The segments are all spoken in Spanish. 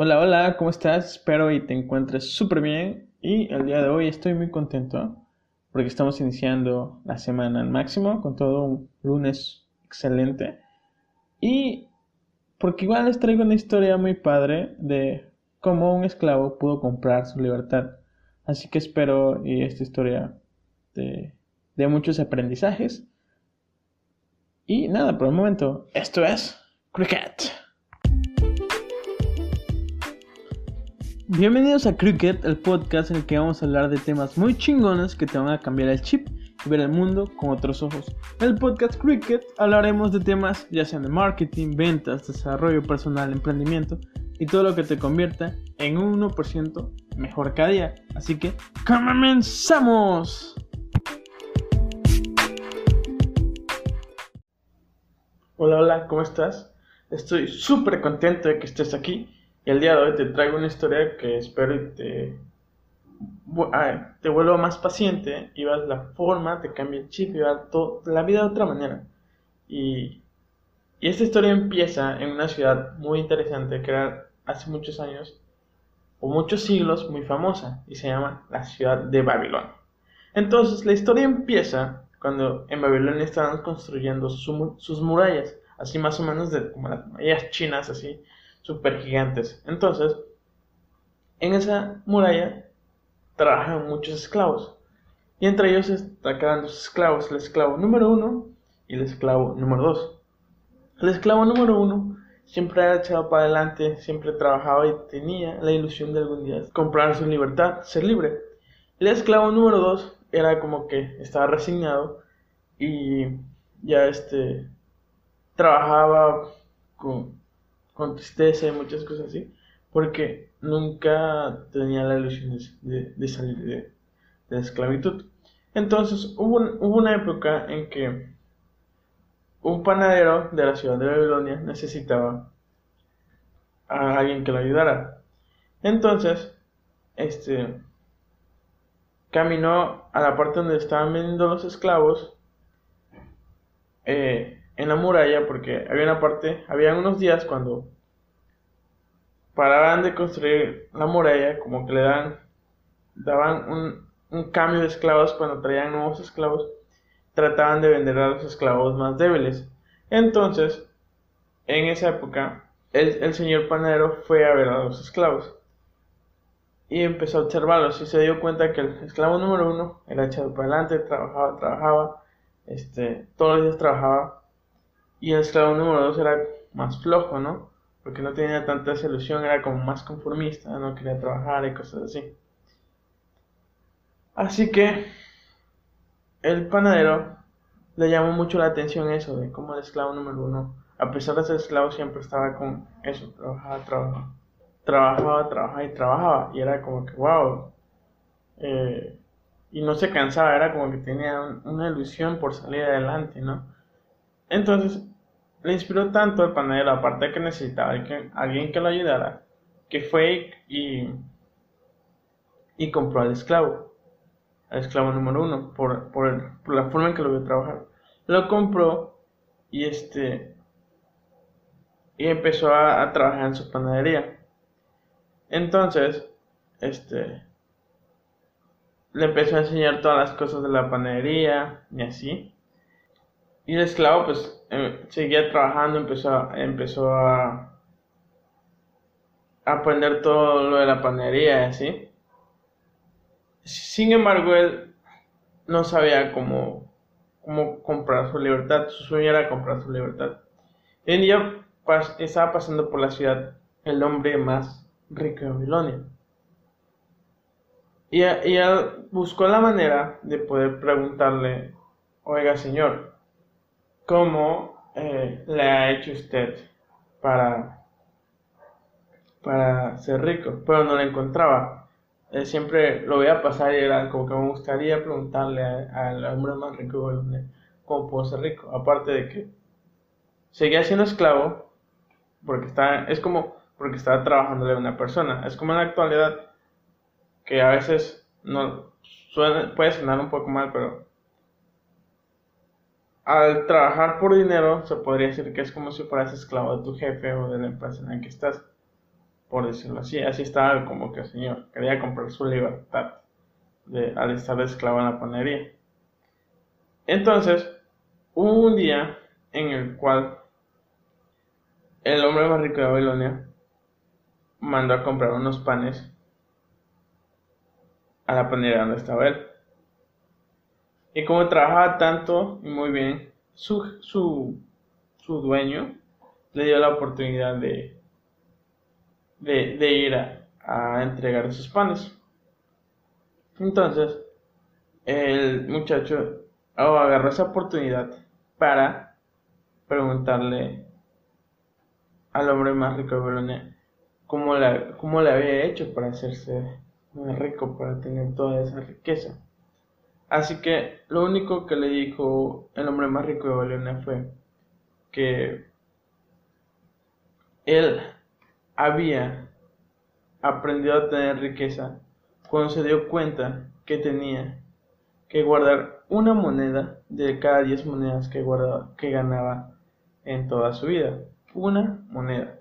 Hola, hola, ¿cómo estás? Espero y te encuentres súper bien. Y el día de hoy estoy muy contento porque estamos iniciando la semana al máximo con todo un lunes excelente. Y porque igual les traigo una historia muy padre de cómo un esclavo pudo comprar su libertad. Así que espero y esta historia de, de muchos aprendizajes. Y nada, por el momento, esto es Cricket. Bienvenidos a Cricket, el podcast en el que vamos a hablar de temas muy chingones que te van a cambiar el chip y ver el mundo con otros ojos. En el podcast Cricket hablaremos de temas ya sean de marketing, ventas, desarrollo personal, emprendimiento y todo lo que te convierta en un 1% mejor cada día. Así que comenzamos. Hola, hola, ¿cómo estás? Estoy súper contento de que estés aquí el día de hoy te traigo una historia que espero te, te vuelva más paciente y vas la forma, te cambia el chip y vas la vida de otra manera. Y, y esta historia empieza en una ciudad muy interesante que era hace muchos años o muchos siglos muy famosa y se llama la ciudad de Babilonia. Entonces la historia empieza cuando en Babilonia estaban construyendo sus murallas, así más o menos de como las murallas chinas, así super gigantes. Entonces, en esa muralla trabajan muchos esclavos. Y entre ellos destacaban dos esclavos, el esclavo número uno y el esclavo número dos. El esclavo número uno siempre era echado para adelante, siempre trabajaba y tenía la ilusión de algún día comprar su libertad, ser libre. El esclavo número dos era como que estaba resignado y ya este trabajaba con, con tristeza y muchas cosas así, porque nunca tenía la ilusión de, salir de, la esclavitud. Entonces hubo, hubo una época en que un panadero de la ciudad de Babilonia necesitaba a alguien que lo ayudara. Entonces, este caminó a la parte donde estaban vendiendo los esclavos eh, en la muralla porque había una parte, había unos días cuando paraban de construir la muralla, como que le dan, daban un, cambio de esclavos cuando traían nuevos esclavos, trataban de vender a los esclavos más débiles. Entonces, en esa época, el, el señor panadero fue a ver a los esclavos y empezó a observarlos y se dio cuenta que el esclavo número uno era echado para adelante, trabajaba, trabajaba, este, todos los días trabajaba y el esclavo número 2 era más flojo, ¿no? Porque no tenía tanta ilusión, era como más conformista, no quería trabajar y cosas así. Así que el panadero le llamó mucho la atención eso de cómo el esclavo número uno, a pesar de ser esclavo, siempre estaba con eso, trabajaba, trabajaba, trabajaba, trabajaba y trabajaba. Y era como que, wow. Eh, y no se cansaba, era como que tenía una ilusión por salir adelante, ¿no? Entonces, le inspiró tanto el panadero, aparte que necesitaba alguien que lo ayudara, que fue y, compró al esclavo, al esclavo número uno, por, por, la forma en que lo vio trabajar. Lo compró y este y empezó a, a, trabajar en su panadería. Entonces, este le empezó a enseñar todas las cosas de la panadería y así. Y el esclavo pues eh, seguía trabajando, empezó, empezó a, aprender todo lo de la panería y así. Sin embargo, él no sabía cómo, cómo comprar su libertad. Su sueño era comprar su libertad. Y un día estaba pasando por la ciudad el hombre más rico de Babilonia. Y, y él buscó la manera de poder preguntarle, oiga señor, ¿Cómo eh, le ha hecho usted para, para ser rico? Pero no lo encontraba. Eh, siempre lo veía pasar y era como que me gustaría preguntarle al hombre más rico cómo puedo ser rico. Aparte de que seguía siendo esclavo, porque está, es como porque estaba trabajando de una persona. Es como en la actualidad que a veces no puede sonar un poco mal, pero al trabajar por dinero, se podría decir que es como si fueras esclavo de tu jefe o de la empresa en la que estás. por decirlo así. Así estaba como que el señor quería comprar su libertad de, al estar esclavo en la panadería. Entonces, hubo un día en el cual el hombre más rico de Babilonia mandó a comprar unos panes a la panadería donde estaba él. Y como trabajaba tanto y muy bien, su, su, su dueño le dio la oportunidad de, de, ir a, a entregar esos panes. Entonces, el muchacho agarró esa oportunidad para preguntarle al hombre más rico de Babilonia cómo, la, cómo le había hecho para hacerse muy rico, para tener toda esa riqueza. Así que lo único que le dijo el hombre más rico de Babilonia fue que él había aprendido a tener riqueza cuando se dio cuenta que tenía que guardar una moneda de cada 10 monedas que, que ganaba en toda su vida. Una moneda.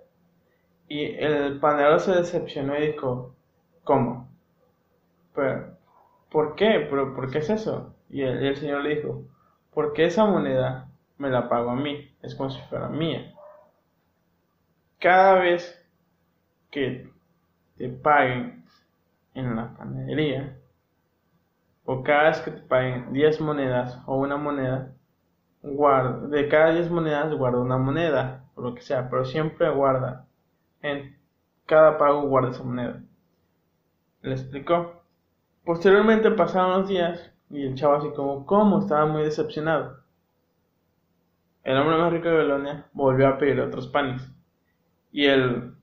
Y el panadero se decepcionó y dijo, ¿cómo? Pero, ¿Por qué? ¿Pero, ¿Por qué es eso? Y el, Señor le dijo, porque esa moneda me la pago a mí, es como si fuera mía. Cada vez que te paguen en la panadería, o cada vez que te paguen 10 monedas o una moneda, guarda, de cada 10 monedas guarda una moneda, o lo que sea, pero siempre guarda, en cada pago guarda esa moneda. ¿Le explicó? Posteriormente pasaron los días y el chavo así como, ¿cómo? Estaba muy decepcionado. El hombre más rico de Babilonia volvió a pedir otros panes. Y el,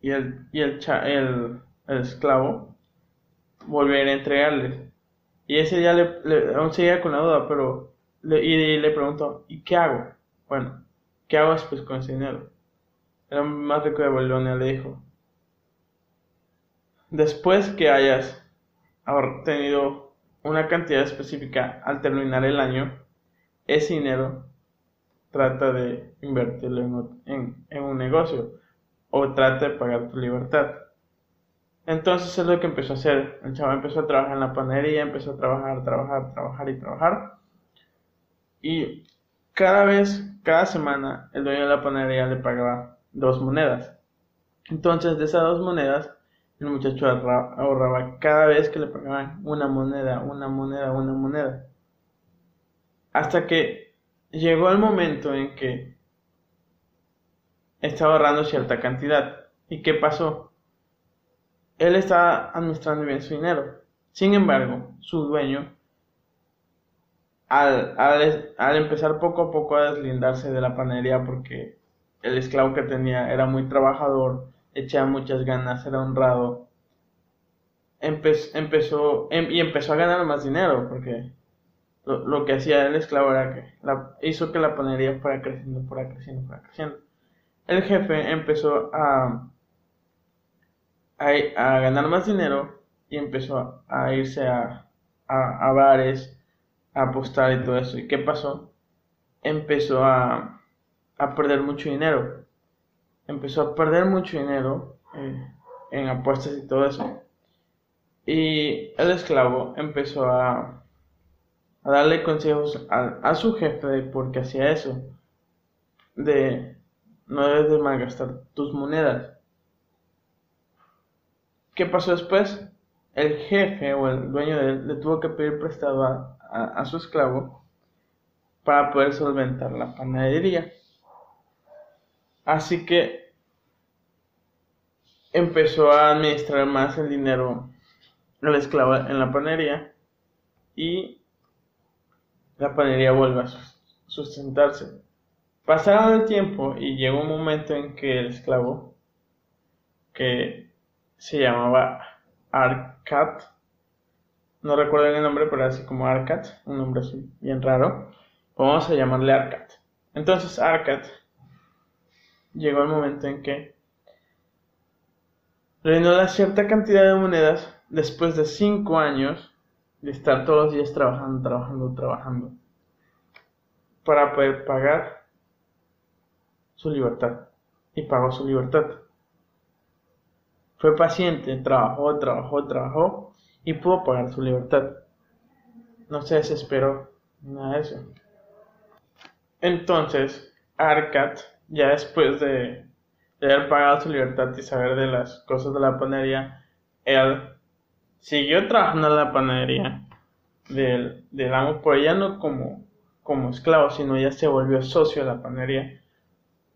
y el, y el, el, el esclavo volvió a entregarles. Y ese día le, aún seguía con la duda, pero le, y le preguntó, ¿y qué hago? Bueno, ¿qué hago después con ese dinero? El hombre más rico de Babilonia le dijo, después que hayas tenido una cantidad específica al terminar el año, ese dinero trata de invertirlo en, en, un negocio o trata de pagar tu libertad. Entonces es lo que empezó a hacer. El chaval empezó a trabajar en la panadería, empezó a trabajar, trabajar, trabajar y trabajar. Y cada vez, cada semana, el dueño de la panadería le pagaba dos monedas. Entonces de esas dos monedas, el muchacho ahorraba cada vez que le pagaban una moneda, una moneda, una moneda. Hasta que llegó el momento en que estaba ahorrando cierta cantidad. ¿Y qué pasó? Él estaba administrando bien su dinero. Sin embargo, su dueño, al, empezar poco a poco a deslindarse de la panadería porque el esclavo que tenía era muy trabajador, echaba muchas ganas, era honrado, empezó em, y empezó a ganar más dinero porque lo, que hacía el esclavo era que hizo que la panadería fuera creciendo, fuera creciendo, fuera creciendo. El jefe empezó a, a, ganar más dinero y empezó a, irse a, a, bares, a apostar y todo eso. ¿Y qué pasó? Empezó a, a perder mucho dinero. Empezó a perder mucho dinero eh, en apuestas y todo eso. Y el esclavo empezó a, a darle consejos a, su jefe de por qué hacía eso. De no debes de malgastar tus monedas. ¿Qué pasó después? El jefe o el dueño de él le tuvo que pedir prestado a, a su esclavo para poder solventar la panadería. Así que empezó a administrar más el dinero el esclavo en la panería y la panería vuelve a sustentarse. Pasaron el tiempo y llegó un momento en que el esclavo, que se llamaba Arcat, no recuerdo el nombre, pero así como Arcat, un nombre así bien raro, vamos a llamarle Arcat. Entonces Arcat llegó el momento en que dio cierta cantidad de monedas después de cinco años de estar todos los días trabajando, trabajando, trabajando, para poder pagar su libertad. Y pagó su libertad. Fue paciente, trabajó, trabajó, trabajó y pudo pagar su libertad. No se desesperó, nada de eso. Entonces, Arcat, ya después de, haber pagado su libertad y saber de las cosas de la panadería, él siguió trabajando en la panadería del, del amo, pero ya no como, como esclavo, sino ya se volvió socio de la panadería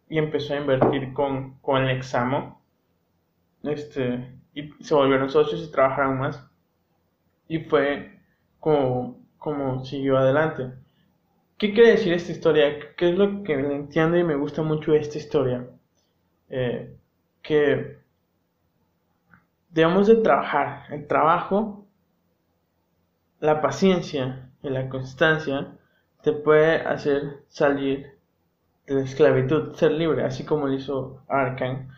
y empezó a invertir con, con el examo. Este, y se volvieron socios y trabajaron más. Y fue como, como siguió adelante. ¿Qué quiere decir esta historia? ¿Qué es lo que entiendo y me gusta mucho de esta historia? Eh, que debemos de trabajar. El trabajo, la paciencia y la constancia te puede hacer salir de la esclavitud, ser libre, así como lo hizo Arkan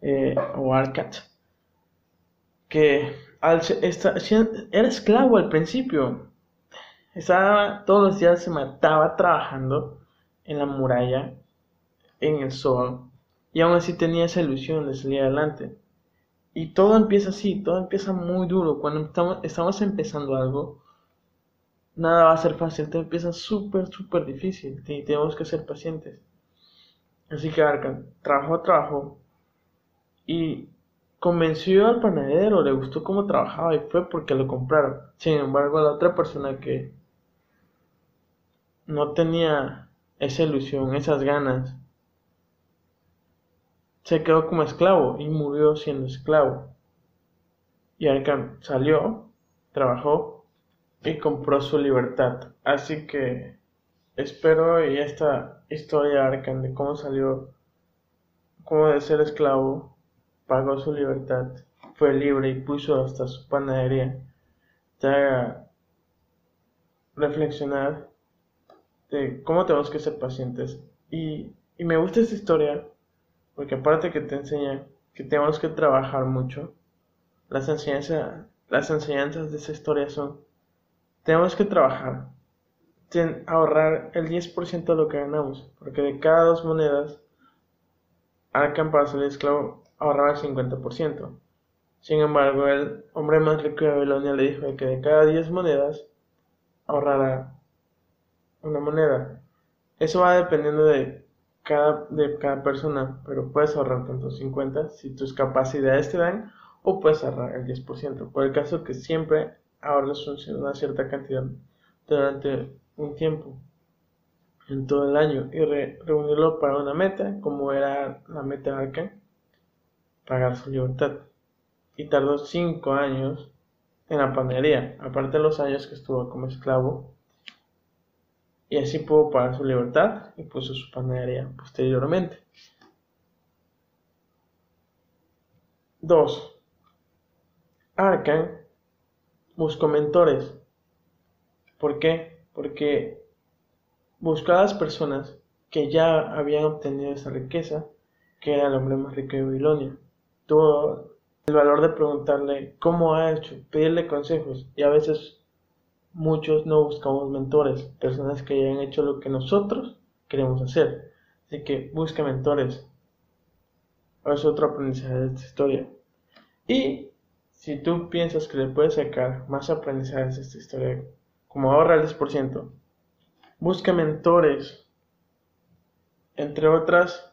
eh, o Arcat, que al, era esclavo al principio, estaba todos los días se mataba trabajando en la muralla, en el sol, y aún así tenía esa ilusión de salir adelante. Y todo empieza así, todo empieza muy duro. Cuando estamos, estamos empezando algo, nada va a ser fácil, todo empieza súper, súper difícil. Y tenemos que ser pacientes. Así que Arkan trabajó, trabajó. Y convenció al panadero, le gustó cómo trabajaba y fue porque lo compraron. Sin embargo, la otra persona que no tenía esa ilusión, esas ganas, se quedó como esclavo y murió siendo esclavo. Y Arkham salió, trabajó y compró su libertad. Así que espero y esta historia Arkham de cómo salió, como de ser esclavo, pagó su libertad, fue libre y puso hasta su panadería, te haga reflexionar de cómo tenemos que ser pacientes. Y, y me gusta esta historia porque aparte que te enseña que tenemos que trabajar mucho, las enseñanzas, las enseñanzas de esa historia son, tenemos que trabajar, ahorrar el 10% de lo que ganamos, porque de cada dos monedas, Arkham para ser esclavo ahorraba el 50%. Sin embargo, el hombre más rico de Babilonia le dijo que de cada 10 monedas ahorrara una moneda. Eso va dependiendo de cada, de cada persona, pero puedes ahorrar tanto 50 si tus capacidades te dan o puedes ahorrar el 10%. Por el caso que siempre ahorres una cierta cantidad durante un tiempo en todo el año y reunirlo para una meta, como era la meta de pagar su libertad. Y tardó 5 años en la panadería, aparte de los años que estuvo como esclavo y así pudo pagar su libertad y puso su panadería posteriormente. 2. Arkan buscó mentores. ¿Por qué? Porque buscó a las personas que ya habían obtenido esa riqueza, que era el hombre más rico de Babilonia. Tuvo el valor de preguntarle cómo ha hecho, pedirle consejos y a veces muchos no buscamos mentores, personas que hayan hecho lo que nosotros queremos hacer. Así que busca mentores. Es otro aprendizaje de esta historia. Y si tú piensas que le puedes sacar más aprendizajes de esta historia, como ahorra el 10%, busca mentores. Entre otras,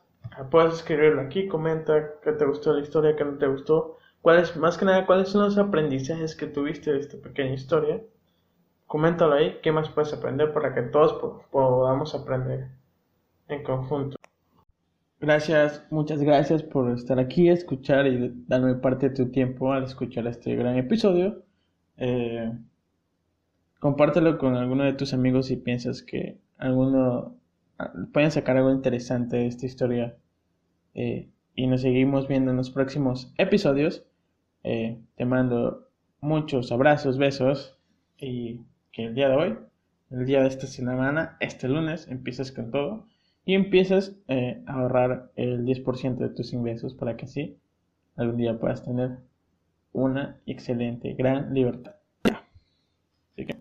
puedes escribirlo aquí, comenta qué te gustó la historia, qué no te gustó. ¿Cuáles, más que nada, cuáles son los aprendizajes que tuviste de esta pequeña historia Coméntalo ahí, qué más puedes aprender para que todos podamos aprender en conjunto. Gracias, muchas gracias por estar aquí, escuchar y darme parte de tu tiempo al escuchar este gran episodio. Eh, compártelo con alguno de tus amigos si piensas que alguno pueden sacar algo interesante de esta historia. Eh, y nos seguimos viendo en los próximos episodios. Eh, te mando muchos abrazos, besos y que el día de hoy, el día de esta semana, este lunes, empiezas con todo y empiezas eh, a ahorrar el 10% de tus ingresos para que así algún día puedas tener una excelente, gran libertad. Así que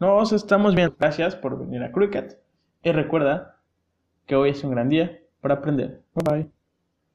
nos estamos viendo. Gracias por venir a Cricket y recuerda que hoy es un gran día para aprender. Bye bye.